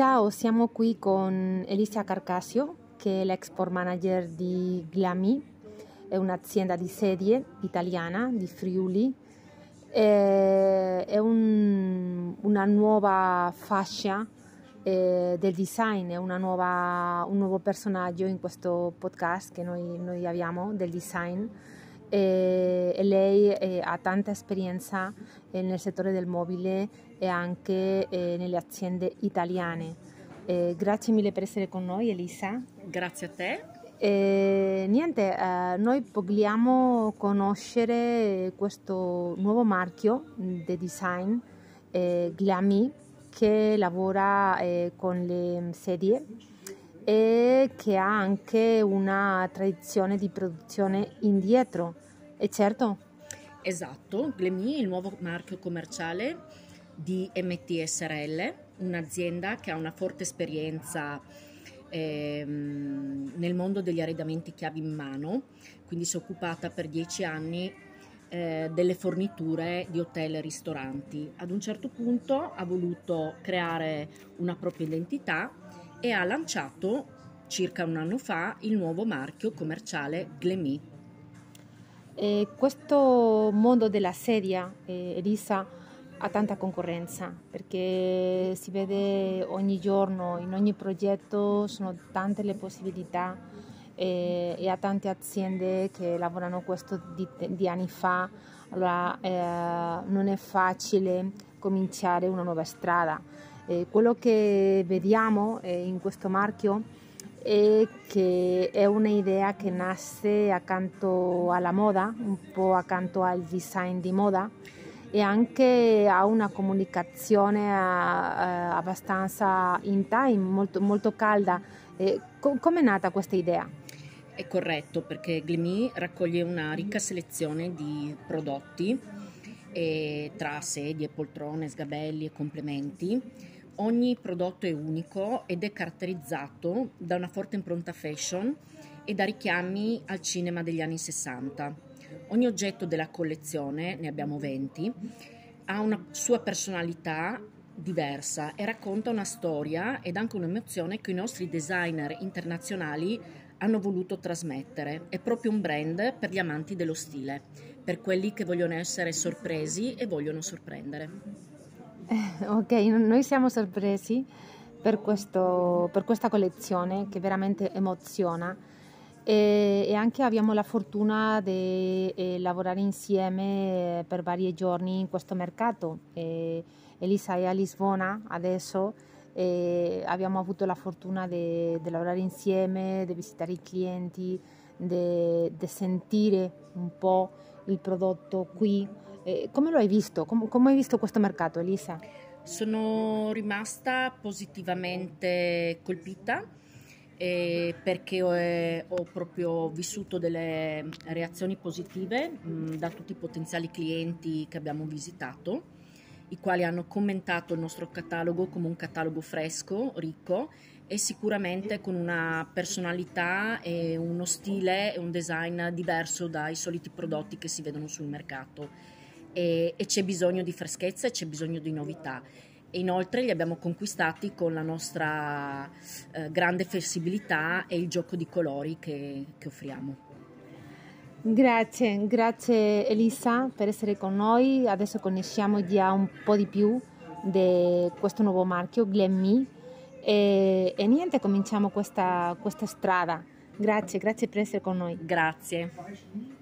Ciao, siamo qui con Elisa Carcasio, che è l'export manager di Glami, è un'azienda di sedie italiana di Friuli. È un, una nuova fascia eh, del design, è nuova, un nuovo personaggio in questo podcast che noi, noi abbiamo del design e, e lei eh, ha tanta esperienza eh, nel settore del mobile e anche eh, nelle aziende italiane. Eh, grazie mille per essere con noi Elisa. Grazie a te. E, niente, eh, noi vogliamo conoscere questo nuovo marchio di design, eh, Glami, che lavora eh, con le sedie e che ha anche una tradizione di produzione indietro, è certo? Esatto, Glemi è il nuovo marchio commerciale di MT SRL, un'azienda che ha una forte esperienza ehm, nel mondo degli arredamenti chiavi in mano, quindi si è occupata per dieci anni eh, delle forniture di hotel e ristoranti. Ad un certo punto ha voluto creare una propria identità e ha lanciato circa un anno fa il nuovo marchio commerciale Glemi. E questo mondo della sedia, eh, Elisa, ha tanta concorrenza perché si vede ogni giorno, in ogni progetto sono tante le possibilità e, e a tante aziende che lavorano questo di, di anni fa, allora eh, non è facile cominciare una nuova strada. Eh, quello che vediamo eh, in questo marchio è che è un'idea che nasce accanto alla moda, un po' accanto al design di moda e anche ha una comunicazione eh, abbastanza in time, molto, molto calda. Eh, co- Come è nata questa idea? È corretto perché Glemi raccoglie una ricca selezione di prodotti eh, tra sedie, poltrone, sgabelli e complementi. Ogni prodotto è unico ed è caratterizzato da una forte impronta fashion e da richiami al cinema degli anni 60 Ogni oggetto della collezione, ne abbiamo 20, ha una sua personalità diversa e racconta una storia ed anche un'emozione che i nostri designer internazionali hanno voluto trasmettere. È proprio un brand per gli amanti dello stile, per quelli che vogliono essere sorpresi e vogliono sorprendere. Eh, ok, noi siamo sorpresi per, questo, per questa collezione che veramente emoziona e, e anche abbiamo la fortuna di eh, lavorare insieme per vari giorni in questo mercato. E, Elisa è a Lisbona adesso e abbiamo avuto la fortuna di lavorare insieme, di visitare i clienti, di sentire un po' il prodotto qui. Eh, come lo hai visto? Com- come hai visto questo mercato, Elisa? Sono rimasta positivamente colpita eh, perché ho, eh, ho, proprio vissuto delle reazioni positive mh, da tutti i potenziali clienti che abbiamo visitato, i quali hanno commentato il nostro catalogo come un catalogo fresco, ricco e sicuramente con una personalità e uno stile e un design diverso dai soliti prodotti che si vedono sul mercato. E, e c'è bisogno di freschezza e c'è bisogno di novità e inoltre li abbiamo conquistati con la nostra eh, grande flessibilità e il gioco di colori che, che offriamo. Grazie, grazie Elisa per essere con noi. Adesso conosciamo già un po' di più di questo nuovo marchio, Glen E, e niente, cominciamo questa, questa strada. Grazie, grazie per essere con noi. Grazie.